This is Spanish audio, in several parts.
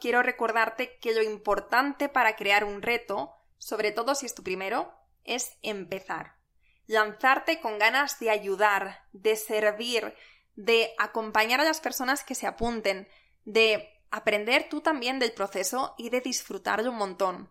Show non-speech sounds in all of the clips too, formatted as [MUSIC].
quiero recordarte que lo importante para crear un reto, sobre todo si es tu primero, es empezar. Lanzarte con ganas de ayudar, de servir, de acompañar a las personas que se apunten, de aprender tú también del proceso y de disfrutarlo un montón.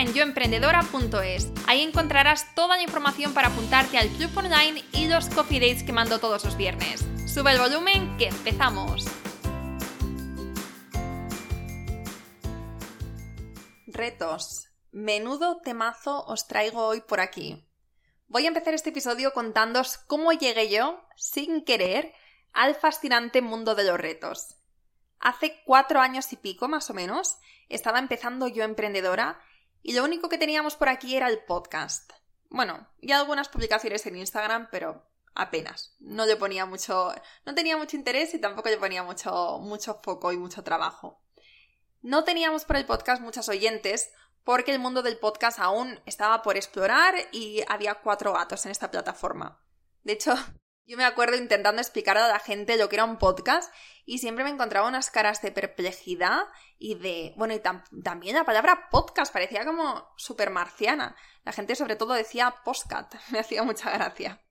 en yoemprendedora.es. Ahí encontrarás toda la información para apuntarte al club online y los coffee dates que mando todos los viernes. Sube el volumen que empezamos. Retos. Menudo temazo os traigo hoy por aquí. Voy a empezar este episodio contándoos cómo llegué yo, sin querer, al fascinante mundo de los retos. Hace cuatro años y pico, más o menos, estaba empezando yo emprendedora y lo único que teníamos por aquí era el podcast. Bueno, y algunas publicaciones en Instagram, pero apenas. No le ponía mucho, no tenía mucho interés y tampoco le ponía mucho, mucho foco y mucho trabajo. No teníamos por el podcast muchas oyentes porque el mundo del podcast aún estaba por explorar y había cuatro gatos en esta plataforma. De hecho, yo me acuerdo intentando explicar a la gente lo que era un podcast y siempre me encontraba unas caras de perplejidad y de... Bueno, y también la palabra podcast parecía como súper marciana. La gente sobre todo decía postcat, [LAUGHS] me hacía mucha gracia.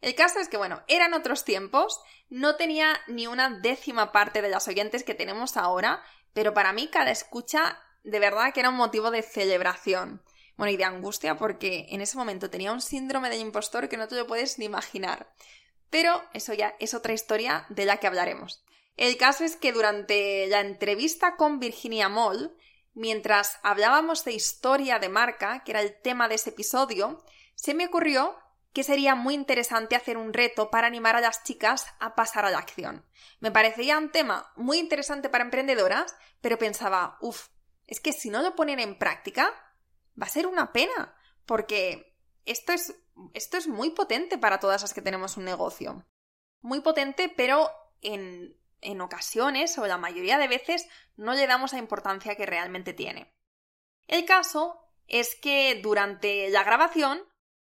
El caso es que, bueno, eran otros tiempos, no tenía ni una décima parte de las oyentes que tenemos ahora, pero para mí cada escucha de verdad que era un motivo de celebración. Bueno, y de angustia porque en ese momento tenía un síndrome de impostor que no te lo puedes ni imaginar. Pero eso ya es otra historia de la que hablaremos. El caso es que durante la entrevista con Virginia Moll, mientras hablábamos de historia de marca, que era el tema de ese episodio, se me ocurrió que sería muy interesante hacer un reto para animar a las chicas a pasar a la acción. Me parecía un tema muy interesante para emprendedoras, pero pensaba, uff, es que si no lo ponen en práctica, va a ser una pena, porque esto es, esto es muy potente para todas las que tenemos un negocio. Muy potente, pero en, en ocasiones o la mayoría de veces no le damos la importancia que realmente tiene. El caso es que durante la grabación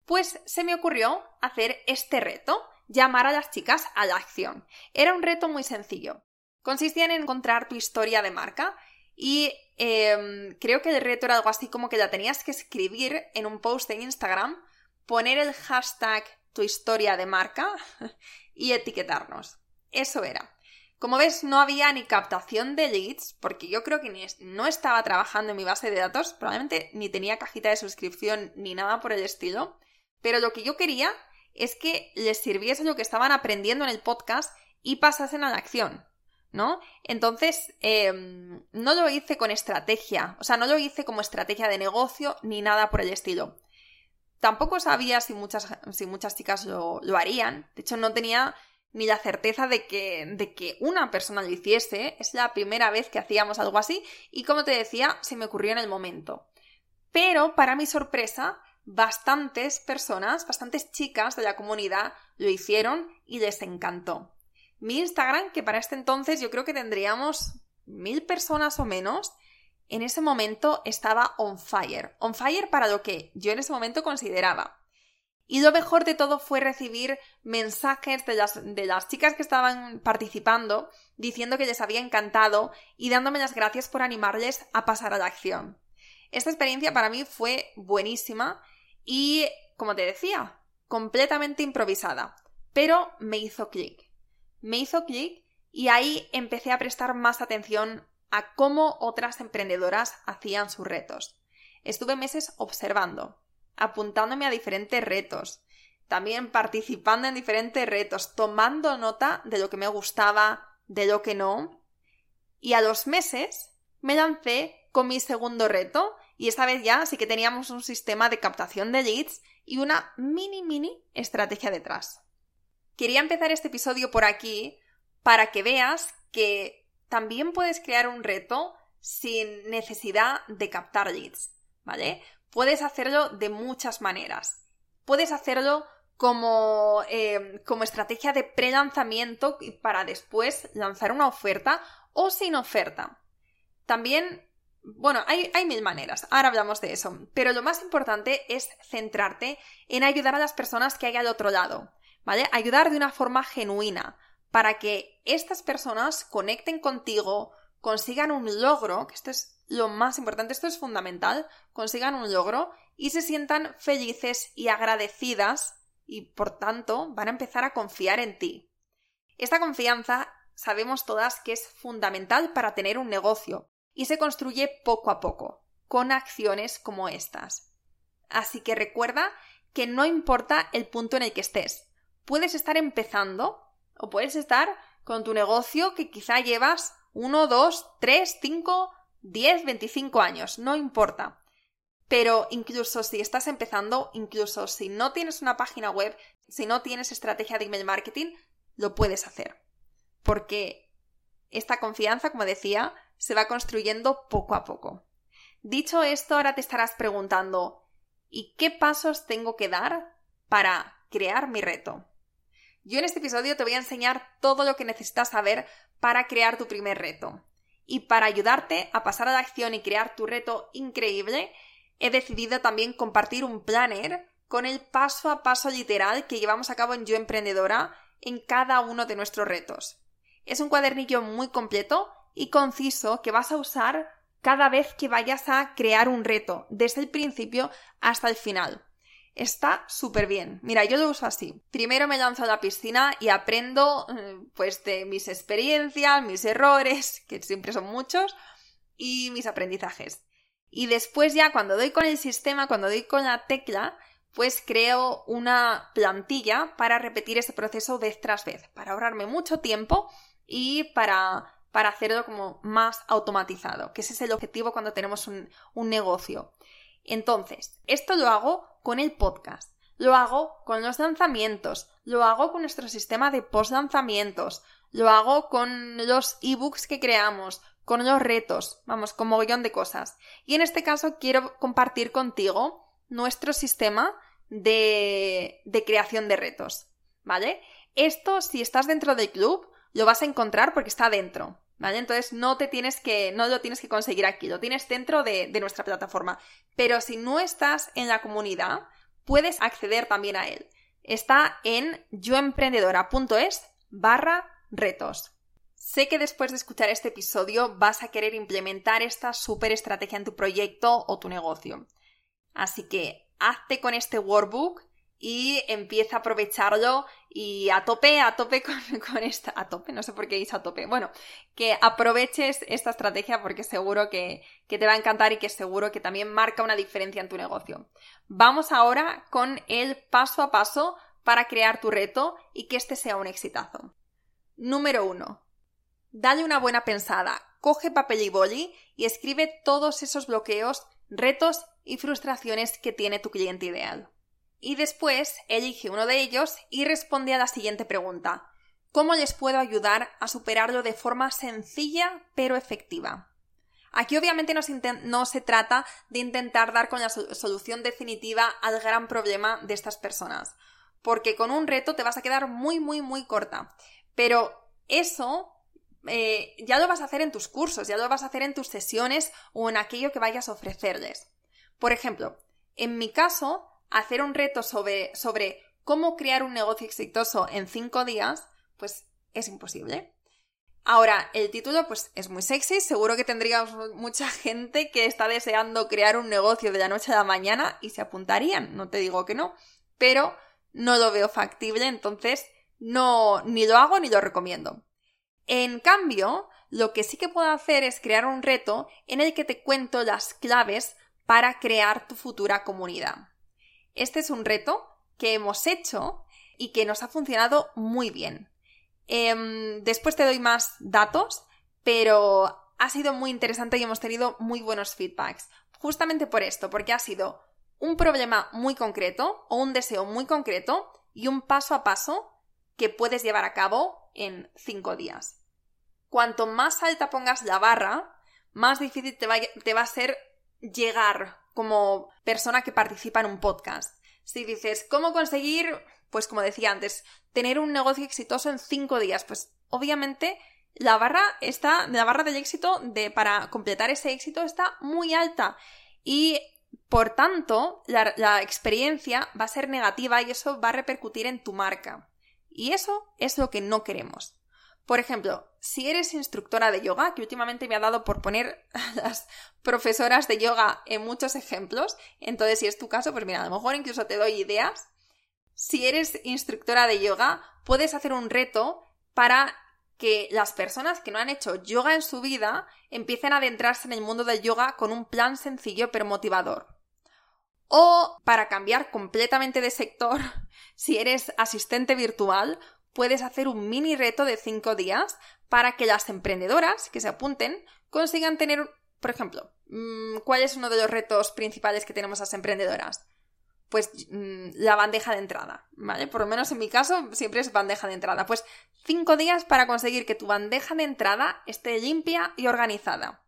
pues se me ocurrió hacer este reto, llamar a las chicas a la acción. Era un reto muy sencillo. Consistía en encontrar tu historia de marca y em, creo que el reto era algo así como que la tenías que escribir en un post en Instagram, poner el hashtag tu historia de marca [LAUGHS] y etiquetarnos. Eso era. Como ves, no había ni captación de leads, porque yo creo que no estaba trabajando en mi base de datos, probablemente ni tenía cajita de suscripción ni nada por el estilo. Pero lo que yo quería es que les sirviese lo que estaban aprendiendo en el podcast y pasasen a la acción, ¿no? Entonces, em, no lo hice con estrategia, o sea, no lo hice como estrategia de negocio ni nada por el estilo. Tampoco sabía si muchas, si muchas chicas lo, lo harían, de hecho no tenía ni la certeza de que, de que una persona lo hiciese, es la primera vez que hacíamos algo así y como te decía, se me ocurrió en el momento. Pero, para mi sorpresa, bastantes personas, bastantes chicas de la comunidad lo hicieron y les encantó. Mi Instagram, que para este entonces yo creo que tendríamos mil personas o menos, en ese momento estaba on fire. On fire para lo que yo en ese momento consideraba. Y lo mejor de todo fue recibir mensajes de las, de las, chicas que estaban participando diciendo que les había encantado y dándome las gracias por animarles a pasar a la acción. Esta experiencia para mí fue buenísima y, como te decía, completamente improvisada. Pero me hizo clic. Me hizo clic y ahí empecé a prestar más atención a cómo otras emprendedoras hacían sus retos. Estuve meses observando, apuntándome a diferentes retos, también participando en diferentes retos, tomando nota de lo que me gustaba, de lo que no. Y a los meses me lancé con mi segundo reto y esta vez ya sí que teníamos un sistema de captación de leads y una mini mini estrategia detrás. Quería empezar este episodio por aquí para que veas que también puedes crear un reto sin necesidad de captar leads, ¿vale? Puedes hacerlo de muchas maneras. Puedes hacerlo como, eh, como estrategia de pre-lanzamiento para después lanzar una oferta o sin oferta. También, bueno, hay, hay mil maneras, ahora hablamos de eso, pero lo más importante es centrarte en ayudar a las personas que hay al otro lado, ¿vale? Ayudar de una forma genuina para que estas personas conecten contigo, consigan un logro, que esto es lo más importante, esto es fundamental, consigan un logro y se sientan felices y agradecidas y por tanto van a empezar a confiar en ti. Esta confianza sabemos todas que es fundamental para tener un negocio y se construye poco a poco, con acciones como estas. Así que recuerda que no importa el punto en el que estés, puedes estar empezando o puedes estar con tu negocio que quizá llevas 1, 2, 3, 5, 10, 25 años, no importa. Pero incluso si estás empezando, incluso si no tienes una página web, si no tienes estrategia de email marketing, lo puedes hacer. Porque esta confianza, como decía, se va construyendo poco a poco. Dicho esto, ahora te estarás preguntando, ¿y qué pasos tengo que dar para crear mi reto? Yo en este episodio te voy a enseñar todo lo que necesitas saber para crear tu primer reto. Y para ayudarte a pasar a la acción y crear tu reto increíble, he decidido también compartir un planner con el paso a paso literal que llevamos a cabo en Yo Emprendedora en cada uno de nuestros retos. Es un cuadernillo muy completo y conciso que vas a usar cada vez que vayas a crear un reto, desde el principio hasta el final. Está súper bien. Mira, yo lo uso así. Primero me lanzo a la piscina y aprendo eh, pues de mis experiencias, mis errores, [LAUGHS] que siempre son muchos, y mis aprendizajes. Y después ya cuando doy con el sistema, cuando doy con la tecla, pues creo una plantilla para repetir ese proceso vez tras vez, para ahorrarme mucho tiempo y para, para hacerlo como más automatizado, que ese es el objetivo cuando tenemos un, un negocio. Entonces, esto lo hago con el podcast, lo hago con los lanzamientos, lo hago con nuestro sistema de post lanzamientos, lo hago con los ebooks que creamos, con los retos, vamos, con mogollón de cosas. Y en este caso quiero compartir contigo nuestro sistema de, de creación de retos, ¿vale? Esto, si estás dentro del club, lo vas a encontrar porque está dentro, ¿Vale? Entonces no te tienes que, no lo tienes que conseguir aquí, lo tienes dentro de, de nuestra plataforma. Pero si no estás en la comunidad, puedes acceder también a él. Está en yoemprendedora.es barra retos. Sé que después de escuchar este episodio vas a querer implementar esta super estrategia en tu proyecto o tu negocio. Así que hazte con este workbook y empieza a aprovecharlo y a tope, a tope [LAUGHS] con, esta, a tope, no sé por qué dice a tope, bueno, que aproveches esta estrategia porque seguro que, que te va a encantar y que seguro que también marca una diferencia en tu negocio. Vamos ahora con el paso a paso para crear tu reto y que este sea un exitazo. Número 1. Dale una buena pensada, coge papel y boli y escribe todos esos bloqueos, retos y frustraciones que tiene tu cliente ideal. Y después elige uno de ellos y responde a la siguiente pregunta. ¿Cómo les puedo ayudar a superarlo de forma sencilla pero efectiva? Aquí obviamente no se, trata de intentar dar con la solución definitiva al gran problema de estas personas, porque con un reto te vas a quedar muy, muy, muy corta. Pero eso eh, ya lo vas a hacer en tus cursos, ya lo vas a hacer en tus sesiones o en aquello que vayas a ofrecerles. Por ejemplo, en mi caso, hacer un reto sobre, sobre cómo crear un negocio exitoso en cinco días, pues es imposible. Ahora, el título pues es muy sexy, seguro que tendríamos mucha [LAUGHS] gente que está deseando crear un negocio de la noche a la mañana y se apuntarían, no te digo que no, pero no lo veo factible, entonces no ni lo hago ni lo recomiendo. En cambio, lo que sí que puedo hacer es crear un reto en el que te cuento las claves para crear tu futura comunidad. Este es un reto que hemos hecho y que nos ha funcionado muy bien. Em, después te doy más datos, pero ha sido muy interesante y hemos tenido muy buenos feedbacks. Justamente por esto, porque ha sido un problema muy concreto o un deseo muy concreto y un paso a paso que puedes llevar a cabo en cinco días. Cuanto más alta pongas la barra, más difícil te va, te va a ser llegar como persona que participa en un podcast. Si dices, ¿cómo conseguir, pues como decía antes, tener un negocio exitoso en cinco días? Pues obviamente la barra está, la barra del éxito de, para completar ese éxito está muy alta y por tanto la, la experiencia va a ser negativa y eso va a repercutir en tu marca. Y eso es lo que no queremos. Por ejemplo, si eres instructora de yoga, que últimamente me ha dado por poner [LAUGHS] a las profesoras de yoga en muchos ejemplos, entonces si es tu caso, pues mira, a lo mejor incluso te doy ideas. Si eres instructora de yoga, puedes hacer un reto para que las personas que no han hecho yoga en su vida empiecen a adentrarse en el mundo del yoga con un plan sencillo pero motivador. O para cambiar completamente de sector, [LAUGHS] si eres asistente virtual, puedes hacer un mini reto de 5 días para que las emprendedoras que se apunten consigan tener, por ejemplo, mm, ¿cuál es uno de los retos principales que tenemos las emprendedoras? Pues mm, la bandeja de entrada, ¿vale? Por lo menos en mi caso siempre es bandeja de entrada. Pues 5 días para conseguir que tu bandeja de entrada esté limpia y organizada.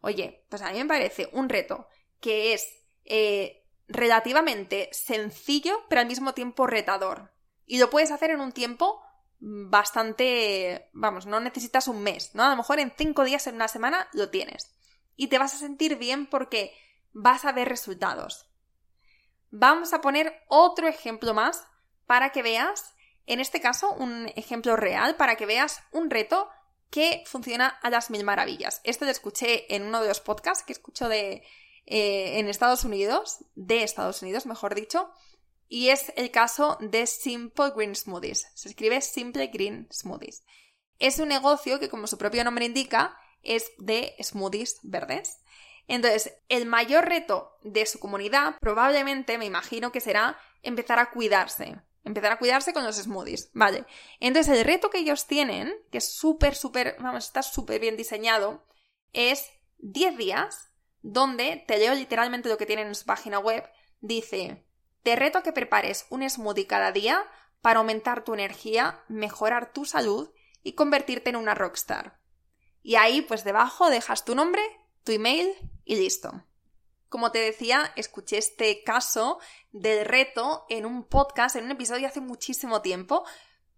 Oye, pues a mí me parece un reto que es eh, relativamente sencillo, pero al mismo tiempo retador. Y lo puedes hacer en un tiempo bastante, vamos, no necesitas un mes, ¿no? A lo mejor en cinco días, en una semana, lo tienes. Y te vas a sentir bien porque vas a ver resultados. Vamos a poner otro ejemplo más para que veas, en este caso, un ejemplo real, para que veas un reto que funciona a las mil maravillas. Esto lo escuché en uno de los podcasts que escucho de, eh, en Estados Unidos, de Estados Unidos, mejor dicho, y es el caso de Simple Green Smoothies. Se escribe Simple Green Smoothies. Es un negocio que, como su propio nombre indica, es de smoothies verdes. Entonces, el mayor reto de su comunidad probablemente, me imagino que será empezar a cuidarse. Empezar a cuidarse con los smoothies, ¿vale? Entonces, el reto que ellos tienen, que es súper, súper, vamos, está súper bien diseñado, es 10 días donde, te leo literalmente lo que tienen en su página web, dice, te reto a que prepares un smoothie cada día para aumentar tu energía, mejorar tu salud y convertirte en una rockstar. Y ahí, pues debajo, dejas tu nombre, tu email y listo. Como te decía, escuché este caso del reto en un podcast, en un episodio hace muchísimo tiempo,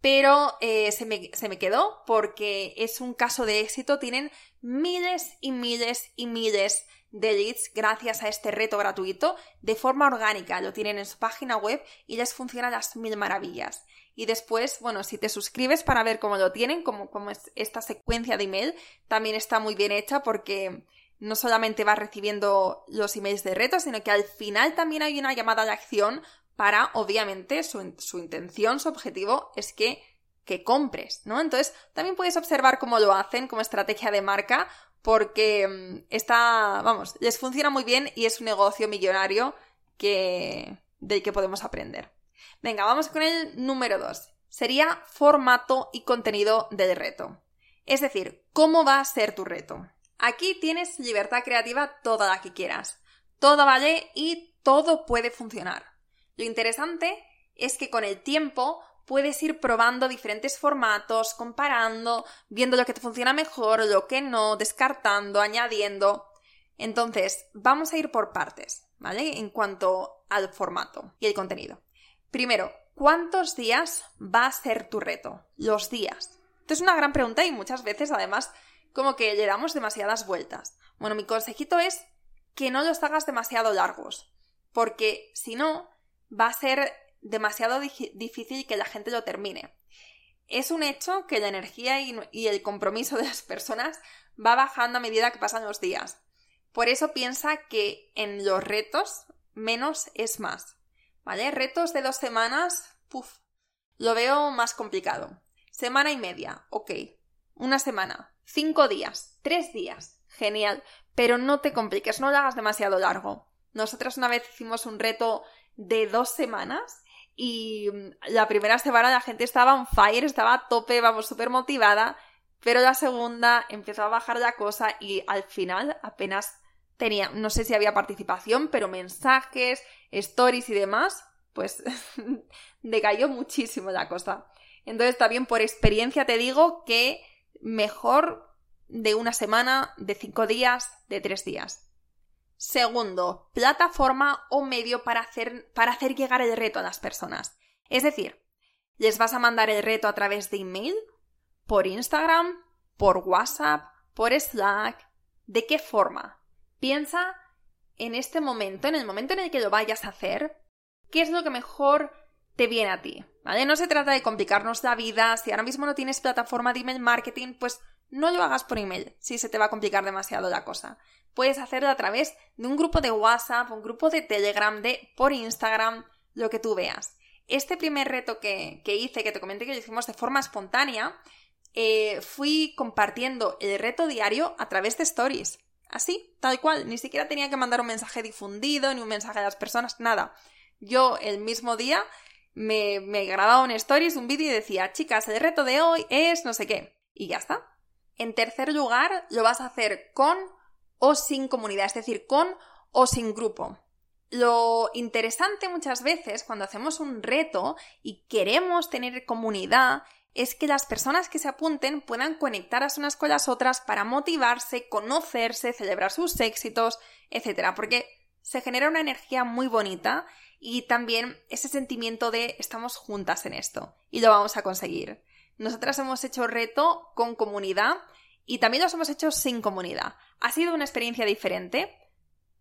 pero eh, se, me, se me quedó porque es un caso de éxito. Tienen miles y miles y miles de leads gracias a este reto gratuito de forma orgánica. Lo tienen en su página web y les funciona las mil maravillas. Y después, bueno, si te suscribes para ver cómo lo tienen, como, como es esta secuencia de email, también está muy bien hecha porque no solamente vas recibiendo los emails de reto, sino que al final también hay una llamada de acción para, obviamente, su, su intención, su objetivo es que que compres, ¿no? Entonces, también puedes observar cómo lo hacen como estrategia de marca, porque mm, está, vamos, les funciona muy bien y es un negocio millonario que, del que podemos aprender. Venga, vamos con el número 2. Sería formato y contenido del reto. Es decir, ¿cómo va a ser tu reto? Aquí tienes libertad creativa toda la que quieras. Todo vale y todo puede funcionar. Lo interesante es que con el tiempo puedes ir probando diferentes formatos, comparando, viendo lo que te funciona mejor, lo que no, descartando, añadiendo. Entonces, vamos a ir por partes, ¿vale? En cuanto al formato y el contenido. Primero, ¿cuántos días va a ser tu reto? Los días. Esto es una gran pregunta y muchas veces, además, como que le damos demasiadas vueltas. Bueno, mi consejito es que no los hagas demasiado largos, porque si no, va a ser demasiado difícil que la gente lo termine. Es un hecho que la energía y, el compromiso de las personas va bajando a medida que pasan los días. Por eso piensa que en los retos menos es más. ¿Vale? Retos de dos semanas, puf, lo veo más complicado. Semana y media, ok. Una semana, cinco días, tres días, genial. Pero no te compliques, no lo hagas demasiado largo. Nosotros una vez hicimos un reto de dos semanas y mm, la primera semana la gente estaba on fire, estaba a tope, vamos, súper motivada, pero la segunda empezó a bajar la cosa y al final apenas tenía, no sé si había participación, pero mensajes, stories y demás, pues [LAUGHS] decayó muchísimo la cosa. Entonces también por experiencia te digo que mejor de una semana, de cinco días, de tres días. Segundo, plataforma o medio para hacer, para hacer llegar el reto a las personas. Es decir, les vas a mandar el reto a través de email, por Instagram, por WhatsApp, por Slack. ¿De qué forma? Piensa en este momento, en el momento en el que lo vayas a hacer, qué es lo que mejor te viene a ti, ¿vale? No se trata de complicarnos la vida, si ahora mismo no tienes plataforma de email marketing, pues no lo hagas por email, si se te va a complicar demasiado la cosa. Puedes hacerlo a través de un grupo de WhatsApp, un grupo de Telegram, de por Instagram, lo que tú veas. Este primer reto que, hice, que te comenté que lo hicimos de forma espontánea, eh, fui compartiendo el reto diario a través de stories. Así, tal cual. Ni siquiera tenía que mandar un mensaje difundido, ni un mensaje a las personas, nada. Yo el mismo día me, me grababa un stories, un vídeo y decía, chicas, el reto de hoy es no sé qué. Y ya está. En tercer lugar, lo vas a hacer con o sin comunidad, es decir, con o sin grupo. Lo interesante muchas veces cuando hacemos un reto y queremos tener comunidad es que las personas que se apunten puedan conectar las unas con las otras para motivarse, conocerse, celebrar sus éxitos, etc. Porque se genera una energía muy bonita y también ese sentimiento de estamos juntas en esto y lo vamos a conseguir. Nosotras hemos hecho reto con comunidad y también los hemos hecho sin comunidad. Ha sido una experiencia diferente.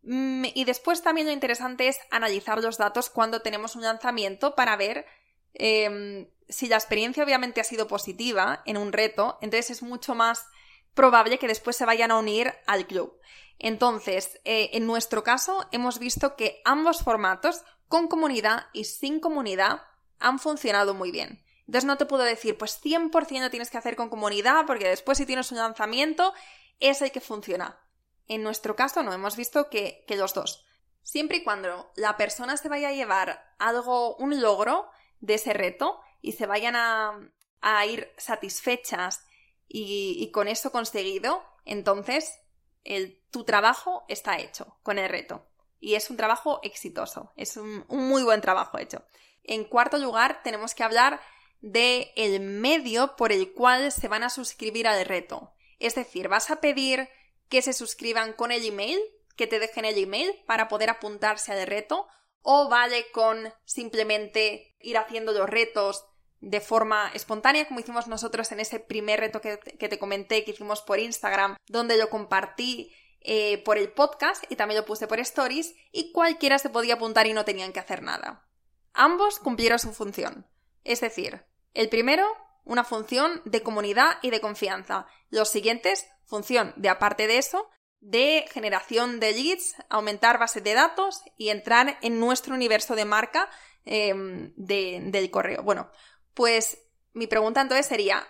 Mm, y después también lo interesante es analizar los datos cuando tenemos un lanzamiento para ver em, si la experiencia obviamente ha sido positiva en un reto, entonces es mucho más probable que después se vayan a unir al club. Entonces, eh, en nuestro caso, hemos visto que ambos formatos, con comunidad y sin comunidad, han funcionado muy bien. Entonces no te puedo decir, pues 100% lo tienes que hacer con comunidad, porque después si tienes un lanzamiento, es el que funciona. En nuestro caso no, hemos visto que, que los dos. Siempre y cuando la persona se vaya a llevar algo, un logro de ese reto, y se vayan a, ir satisfechas y, con eso conseguido, entonces el, tu trabajo está hecho con el reto. Y es un trabajo exitoso, es un, muy buen trabajo hecho. En cuarto lugar, tenemos que hablar del el medio por el cual se van a suscribir al reto. Es decir, vas a pedir que se suscriban con el email, que te dejen el email para poder apuntarse al reto, o vale con simplemente ir haciendo los retos de forma espontánea, como hicimos nosotros en ese primer reto que, te comenté, que hicimos por Instagram, donde lo compartí eh, por el podcast y también lo puse por stories, y cualquiera se podía apuntar y no tenían que hacer nada. Ambos cumplieron su función. Es decir, el primero, una función de comunidad y de confianza. Los siguientes, función de, aparte de eso, de generación de leads, aumentar base de datos y entrar en nuestro universo de marca em, del correo. Bueno, pues mi pregunta entonces sería,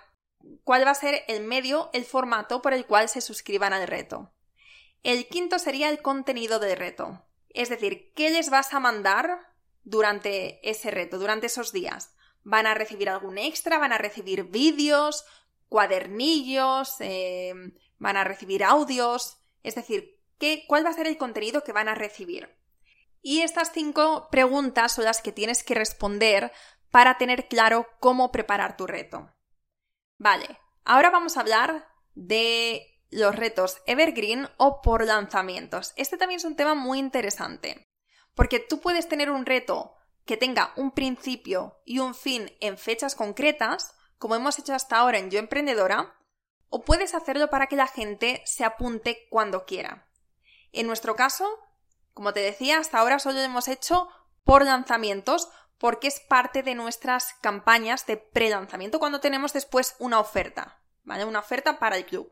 ¿cuál va a ser el medio, el formato por el cual se suscriban al reto? El quinto sería el contenido del reto. Es decir, ¿qué les vas a mandar durante ese reto, durante esos días? ¿Van a recibir algún extra? ¿Van a recibir vídeos? ¿Cuadernillos? Em, ¿Van a recibir audios? Es decir, ¿qué, ¿cuál va a ser el contenido que van a recibir? Y estas cinco preguntas son las que tienes que responder para tener claro cómo preparar tu reto. Vale, ahora vamos a hablar de los retos evergreen o por lanzamientos. Este también es un tema muy interesante, porque tú puedes tener un reto que tenga un principio y un fin en fechas concretas, como hemos hecho hasta ahora en Yo Emprendedora, o puedes hacerlo para que la gente se apunte cuando quiera. En nuestro caso, como te decía, hasta ahora solo hemos hecho por lanzamientos porque es parte de nuestras campañas de pre-lanzamiento cuando tenemos después una oferta, ¿vale? Una oferta para el club.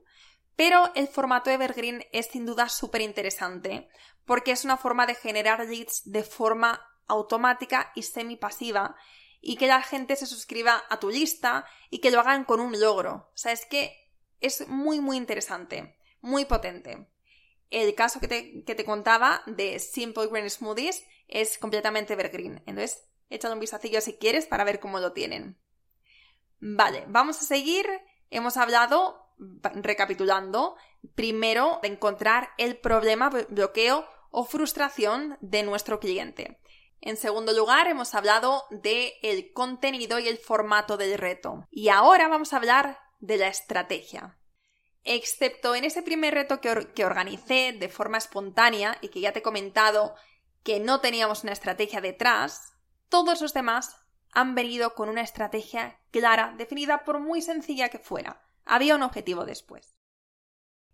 Pero el formato Evergreen es sin duda súper interesante porque es una forma de generar leads de forma automática y semi-pasiva y que la gente se suscriba a tu lista y que lo hagan con un logro. O sea, es que es muy, muy interesante, muy potente. El caso que te, que te contaba de Simple Green Smoothies es completamente evergreen. Entonces, Échale un vistacillo si quieres para ver cómo lo tienen. Vale, vamos a seguir. Hemos hablado recapitulando, primero de encontrar el problema, bloqueo o frustración de nuestro cliente. En segundo lugar, hemos hablado del el contenido y el formato del reto. Y ahora vamos a hablar de la estrategia. Excepto en ese primer reto que, que organicé de forma espontánea y que ya te he comentado que no teníamos una estrategia detrás, todos los demás han venido con una estrategia clara, definida por muy sencilla que fuera. Había un objetivo después.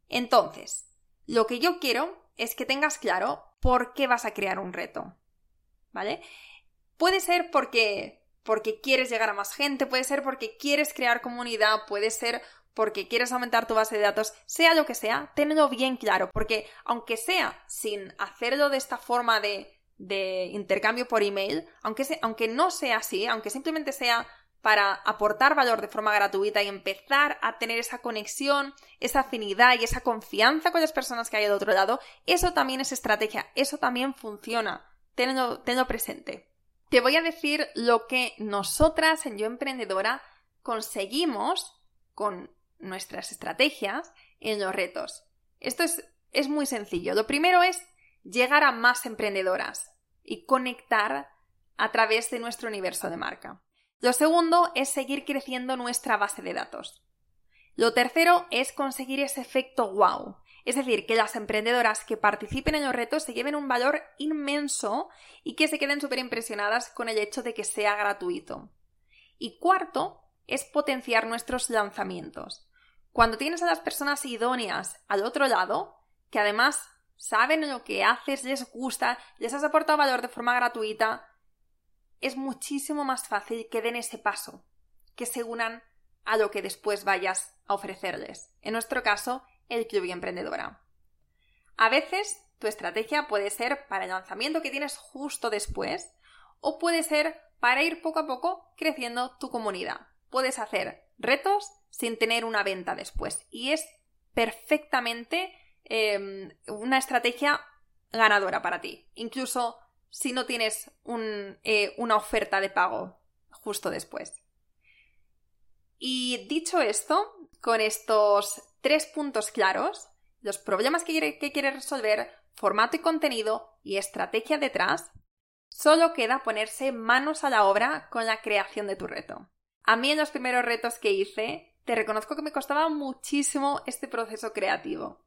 Entonces, lo que yo quiero es que tengas claro por qué vas a crear un reto. ¿Vale? Puede ser porque, porque quieres llegar a más gente, puede ser porque quieres crear comunidad, puede ser porque quieres aumentar tu base de datos, sea lo que sea, tenlo bien claro, porque aunque sea sin hacerlo de esta forma de de intercambio por email, aunque, aunque no sea así, aunque simplemente sea para aportar valor de forma gratuita y empezar a tener esa conexión, esa afinidad y esa confianza con las personas que hay del otro lado, eso también es estrategia, eso también funciona. Tenlo, tenlo presente. Te voy a decir lo que nosotras en Yo Emprendedora conseguimos con nuestras estrategias en los retos. Esto es, es muy sencillo. Lo primero es llegar a más emprendedoras y conectar a través de nuestro universo de marca. Lo segundo es seguir creciendo nuestra base de datos. Lo tercero es conseguir ese efecto wow, es decir, que las emprendedoras que participen en los retos se lleven un valor inmenso y que se queden súper impresionadas con el hecho de que sea gratuito. Y cuarto es potenciar nuestros lanzamientos. Cuando tienes a las personas idóneas al otro lado, que además saben lo que haces, les gusta, les has aportado valor de forma gratuita, es muchísimo más fácil que den ese paso, que se unan a lo que después vayas a ofrecerles. En nuestro caso, el Club Emprendedora. A veces tu estrategia puede ser para el lanzamiento que tienes justo después o puede ser para ir poco a poco creciendo tu comunidad. Puedes hacer retos sin tener una venta después y es perfectamente Em, una estrategia ganadora para ti, incluso si no tienes eh, una oferta de pago justo después. Y dicho esto, con estos tres puntos claros, los problemas que, que quieres resolver, formato y contenido y estrategia detrás, solo queda ponerse manos a la obra con la creación de tu reto. A mí en los primeros retos que hice, te reconozco que me costaba muchísimo este proceso creativo.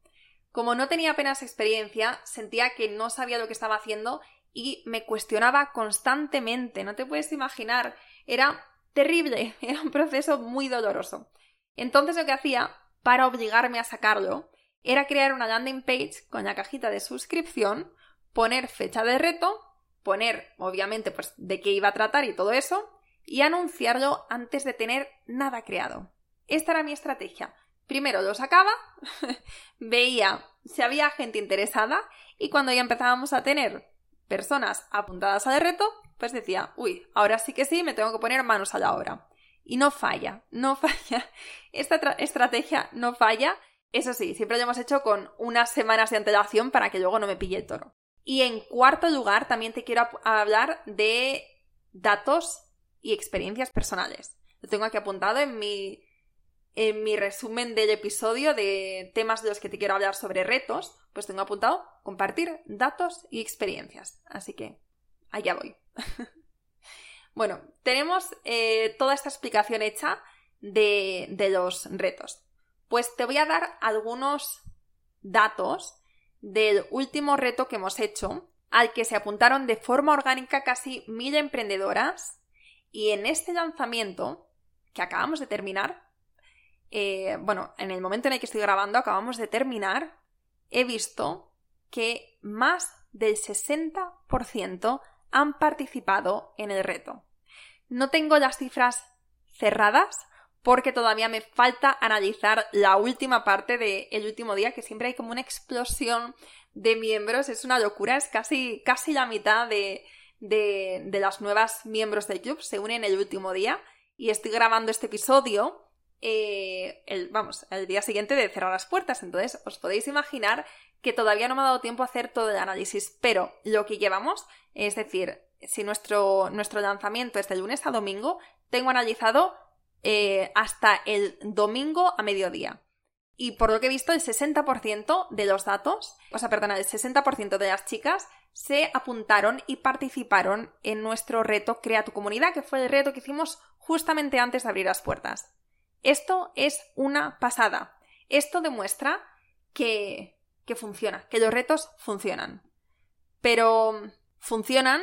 Como no tenía apenas experiencia, sentía que no sabía lo que estaba haciendo y me cuestionaba constantemente, no te puedes imaginar, era terrible, [LAUGHS] era un proceso muy doloroso. Entonces lo que hacía, para obligarme a sacarlo, era crear una landing page con la cajita de suscripción, poner fecha de reto, poner obviamente pues de qué iba a tratar y todo eso, y anunciarlo antes de tener nada creado. Esta era mi estrategia primero lo sacaba, [LAUGHS] veía si había gente interesada y cuando ya empezábamos a tener personas apuntadas al reto, pues decía, uy, ahora sí que sí, me tengo que poner manos a la obra. Y no falla, no [LAUGHS] falla. Esta estrategia no falla. Eso sí, siempre lo hemos hecho con unas semanas de antelación para que luego no me pille el toro. Y en cuarto lugar, también te quiero hablar de datos y experiencias personales. Lo tengo aquí apuntado en mi en mi resumen del episodio de temas de los que te quiero hablar sobre retos, pues tengo apuntado compartir datos y experiencias. Así que allá voy. [LAUGHS] bueno, tenemos eh, toda esta explicación hecha de, de los retos. Pues te voy a dar algunos datos del último reto que hemos hecho, al que se apuntaron de forma orgánica casi mil emprendedoras. Y en este lanzamiento, que acabamos de terminar, eh, bueno, en el momento en el que estoy grabando, acabamos de terminar, he visto que más del 60% han participado en el reto. No tengo las cifras cerradas porque todavía me falta analizar la última parte del último día, que siempre hay como una explosión de miembros, es una locura, es casi, casi la mitad de, de, de las nuevas miembros del club se unen el último día y estoy grabando este episodio eh, el, vamos, el día siguiente de cerrar las puertas. Entonces, os podéis imaginar que todavía no me ha dado tiempo a hacer todo el análisis, pero lo que llevamos, es decir, si nuestro, nuestro lanzamiento es de lunes a domingo, tengo analizado eh, hasta el domingo a mediodía. y por lo que he visto el 60% de los datos, o sea, perdona, el 60% de las chicas se apuntaron y participaron en nuestro reto Crea tu comunidad, que fue el reto que hicimos justamente antes de abrir las puertas. Esto es una pasada. Esto demuestra que, que funciona, que los retos funcionan. Pero funcionan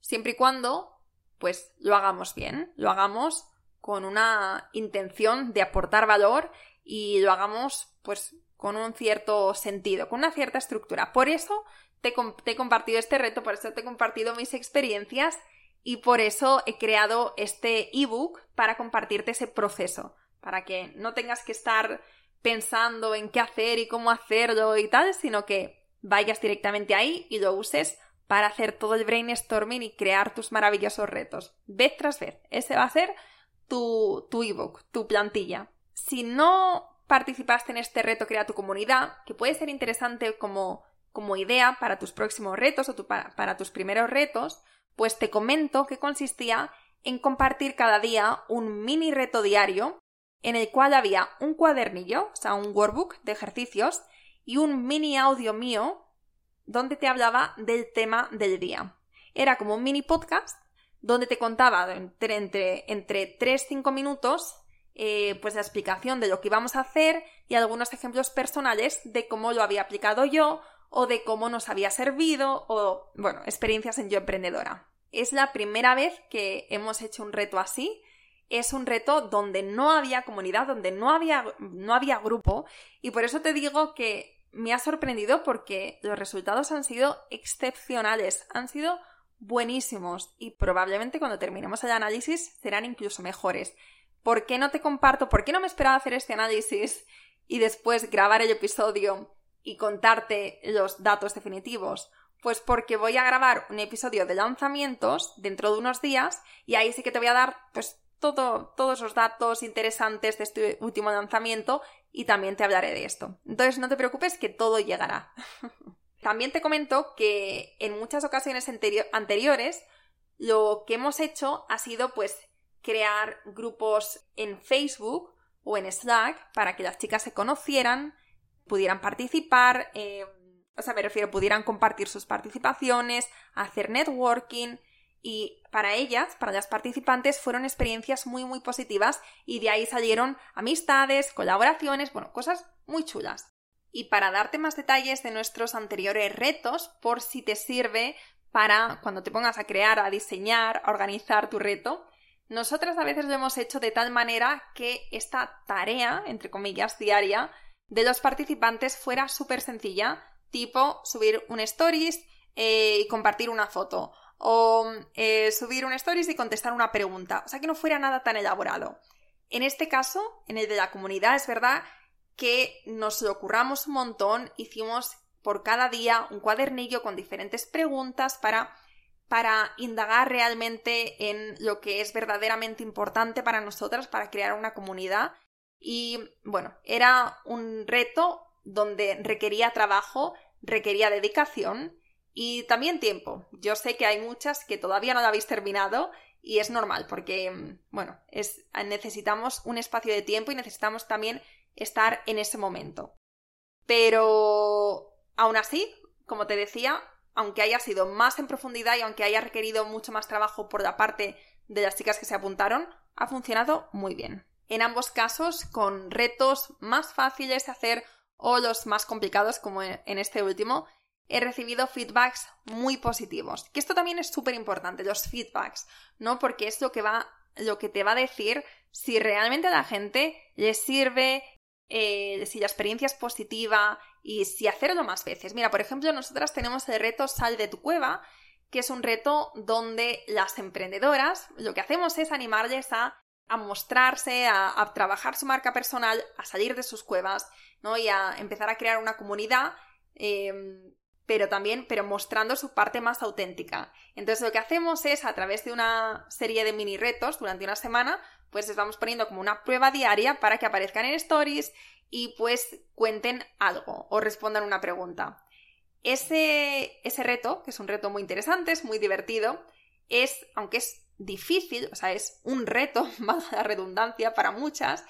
siempre y cuando pues lo hagamos bien, lo hagamos con una intención de aportar valor y lo hagamos pues con un cierto sentido, con una cierta estructura. Por eso te, he compartido este reto, por eso te he compartido mis experiencias y por eso he creado este ebook para compartirte ese proceso, para que no tengas que estar pensando en qué hacer y cómo hacerlo y tal, sino que vayas directamente ahí y lo uses para hacer todo el brainstorming y crear tus maravillosos retos, vez tras vez. Ese va a ser tu, tu ebook, tu plantilla. Si no participaste en este reto Crea tu comunidad, que puede ser interesante como, como idea para tus próximos retos o para, tus primeros retos, pues te comento que consistía en compartir cada día un mini reto diario en el cual había un cuadernillo, o sea, un workbook de ejercicios y un mini audio mío donde te hablaba del tema del día. Era como un mini podcast donde te contaba entre, entre, entre 3-5 minutos eh, pues la explicación de lo que íbamos a hacer y algunos ejemplos personales de cómo lo había aplicado yo o de cómo nos había servido o, bueno, experiencias en yo emprendedora. Es la primera vez que hemos hecho un reto así. Es un reto donde no había comunidad, donde no había, no había grupo y por eso te digo que me ha sorprendido porque los resultados han sido excepcionales, han sido buenísimos y probablemente cuando terminemos el análisis serán incluso mejores. ¿por qué no te comparto? ¿Por qué no me esperaba hacer este análisis y después grabar el episodio y contarte los datos definitivos? Pues porque voy a grabar un episodio de lanzamientos dentro de unos días y ahí sí que te voy a dar pues todo, todos los datos interesantes de este último lanzamiento y también te hablaré de esto. Entonces no te preocupes que todo llegará. [LAUGHS] también te comento que en muchas ocasiones anteriores lo que hemos hecho ha sido pues crear grupos en Facebook o en Slack para que las chicas se conocieran, pudieran participar, eh, o sea, me refiero, pudieran compartir sus participaciones, hacer networking y para ellas, para las participantes, fueron experiencias muy, muy positivas y de ahí salieron amistades, colaboraciones, bueno, cosas muy chulas. Y para darte más detalles de nuestros anteriores retos, por si te sirve para cuando te pongas a crear, a diseñar, a organizar tu reto, nosotras a veces lo hemos hecho de tal manera que esta tarea, entre comillas, diaria, de los participantes fuera súper sencilla, tipo subir un stories eh, y compartir una foto, o eh, subir un stories y contestar una pregunta, o sea que no fuera nada tan elaborado. En este caso, en el de la comunidad, es verdad que nos lo curramos un montón, hicimos por cada día un cuadernillo con diferentes preguntas para para indagar realmente en lo que es verdaderamente importante para nosotras, para crear una comunidad. Y bueno, era un reto donde requería trabajo, requería dedicación y también tiempo. Yo sé que hay muchas que todavía no lo habéis terminado y es normal porque, bueno, es, necesitamos un espacio de tiempo y necesitamos también estar en ese momento. Pero aún así, como te decía, aunque haya sido más en profundidad y aunque haya requerido mucho más trabajo por la parte de las chicas que se apuntaron, ha funcionado muy bien. En ambos casos, con retos más fáciles de hacer o los más complicados, como en este último, he recibido feedbacks muy positivos. Que esto también es súper importante, los feedbacks, ¿no? Porque es lo que va, lo que te va a decir si realmente a la gente le sirve, eh, si la experiencia es positiva y si hacerlo más veces. Mira, por ejemplo, nosotras tenemos el reto Sal de tu cueva, que es un reto donde las emprendedoras lo que hacemos es animarles a, a mostrarse, a, trabajar su marca personal, a salir de sus cuevas, ¿no? Y a empezar a crear una comunidad. Em, pero también, pero mostrando su parte más auténtica. Entonces lo que hacemos es, a través de una serie de mini retos durante una semana, pues les vamos poniendo como una prueba diaria para que aparezcan en stories y pues cuenten algo o respondan una pregunta. Ese, ese reto, que es un reto muy interesante, es muy divertido, es, aunque es difícil, o sea, es un reto, [LAUGHS] más la redundancia para muchas,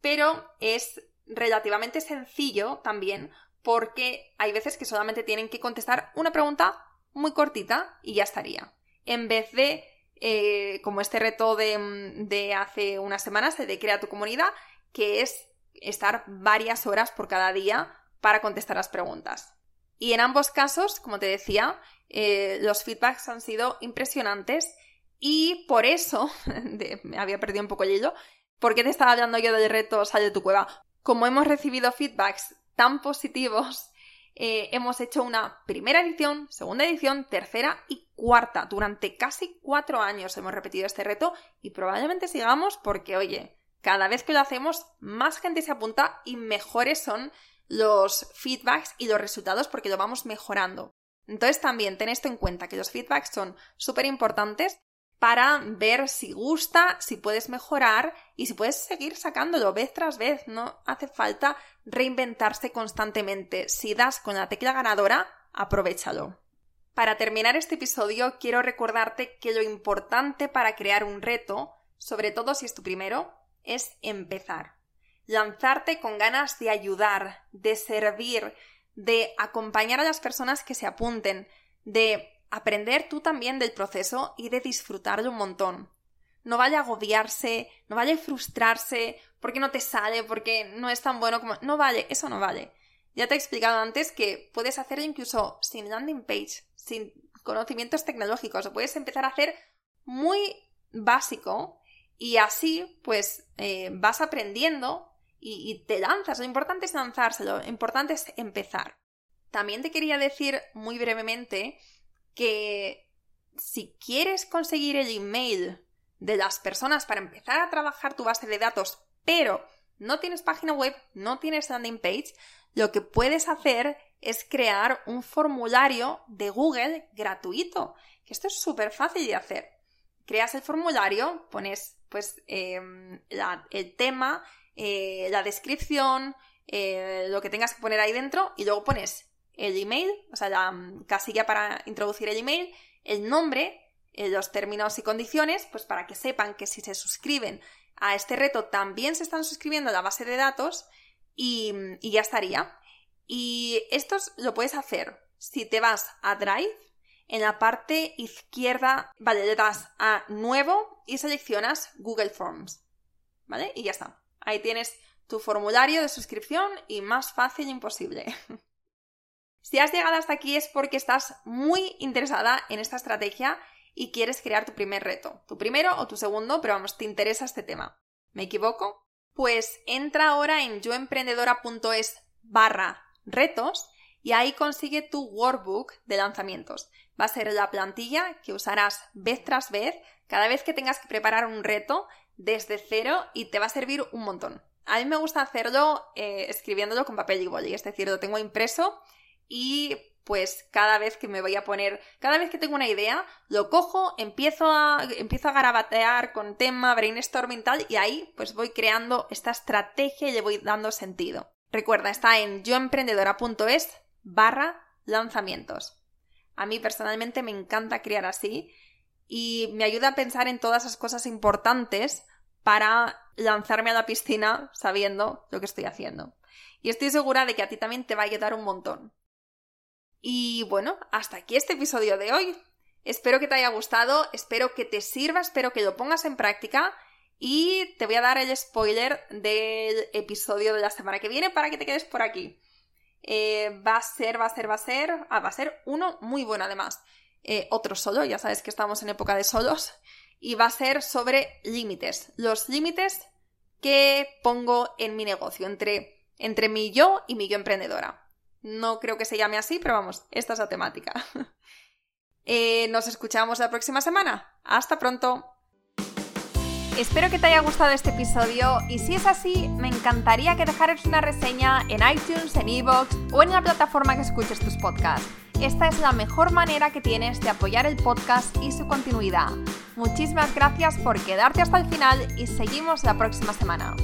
pero es relativamente sencillo también, porque hay veces que solamente tienen que contestar una pregunta muy cortita y ya estaría. En vez de, eh, como este reto de, de hace unas semanas, de Crea tu comunidad, que es estar varias horas por cada día para contestar las preguntas. Y en ambos casos, como te decía, eh, los feedbacks han sido impresionantes y por eso, [LAUGHS] me había perdido un poco el hilo, ¿por qué te estaba hablando yo del reto Sal de tu cueva? Como hemos recibido feedbacks tan positivos, eh, hemos hecho una primera edición, segunda edición, tercera y cuarta. Durante casi cuatro años hemos repetido este reto y probablemente sigamos porque, oye, cada vez que lo hacemos, más gente se apunta y mejores son los feedbacks y los resultados porque lo vamos mejorando. Entonces también ten esto en cuenta, que los feedbacks son súper importantes para ver si gusta, si puedes mejorar y si puedes seguir sacándolo vez tras vez. No hace falta reinventarse constantemente. Si das con la tecla ganadora, aprovechalo. Para terminar este episodio, quiero recordarte que lo importante para crear un reto, sobre todo si es tu primero, es empezar. Lanzarte con ganas de ayudar, de servir, de acompañar a las personas que se apunten, de aprender tú también del proceso y de disfrutarlo un montón. No vaya a agobiarse, no vaya a frustrarse porque no te sale, porque no es tan bueno como... No vale, eso no vale. Ya te he explicado antes que puedes hacerlo incluso sin landing page, sin conocimientos tecnológicos, puedes empezar a hacer muy básico y así pues eh, vas aprendiendo y, y te lanzas. Lo importante es lanzarse, lo importante es empezar. También te quería decir muy brevemente que si quieres conseguir el email de las personas para empezar a trabajar tu base de datos, pero no tienes página web, no tienes landing page, lo que puedes hacer es crear un formulario de Google gratuito. Que esto es súper fácil de hacer. Creas el formulario, pones pues em, el tema, eh, la descripción, eh, lo que tengas que poner ahí dentro y luego pones el email, o sea, la mm, casilla para introducir el email, el nombre, eh, los términos y condiciones, pues para que sepan que si se suscriben a este reto también se están suscribiendo a la base de datos y, mm, y ya estaría. Y esto lo puedes hacer si te vas a Drive, en la parte izquierda, vale, le das a Nuevo y seleccionas Google Forms. ¿Vale? Y ya está. Ahí tienes tu formulario de suscripción y más fácil imposible. [LAUGHS] Si has llegado hasta aquí es porque estás muy interesada en esta estrategia y quieres crear tu primer reto, tu primero o tu segundo, pero vamos, te interesa este tema. ¿Me equivoco? Pues entra ahora en yoemprendedora.es barra retos y ahí consigue tu workbook de lanzamientos. Va a ser la plantilla que usarás vez tras vez cada vez que tengas que preparar un reto desde cero y te va a servir un montón. A mí me gusta hacerlo eh, escribiéndolo con papel y boli, es decir, lo tengo impreso y pues cada vez que me voy a poner, cada vez que tengo una idea, lo cojo, empiezo a, empiezo a garabatear con tema, brainstorming tal, y ahí pues voy creando esta estrategia y le voy dando sentido. Recuerda, está en yoemprendedora.es barra lanzamientos. A mí personalmente me encanta crear así y me ayuda a pensar en todas esas cosas importantes para lanzarme a la piscina sabiendo lo que estoy haciendo. Y estoy segura de que a ti también te va a ayudar un montón. Y bueno, hasta aquí este episodio de hoy. Espero que te haya gustado, espero que te sirva, espero que lo pongas en práctica y te voy a dar el spoiler del episodio de la semana que viene para que te quedes por aquí. Eh, va a ser, va a ser, va a ser, ah, va a ser uno muy bueno además. Eh, otro solo, ya sabes que estamos en época de solos, y va a ser sobre límites, los límites que pongo en mi negocio, entre, entre mi yo y mi yo emprendedora. No creo que se llame así, pero vamos, esta es la temática. [LAUGHS] Eh, nos escuchamos la próxima semana. Hasta pronto. Espero que te haya gustado este episodio y si es así, me encantaría que dejaras una reseña en iTunes, en Evox o en la plataforma que escuches tus podcasts. Esta es la mejor manera que tienes de apoyar el podcast y su continuidad. Muchísimas gracias por quedarte hasta el final y seguimos la próxima semana.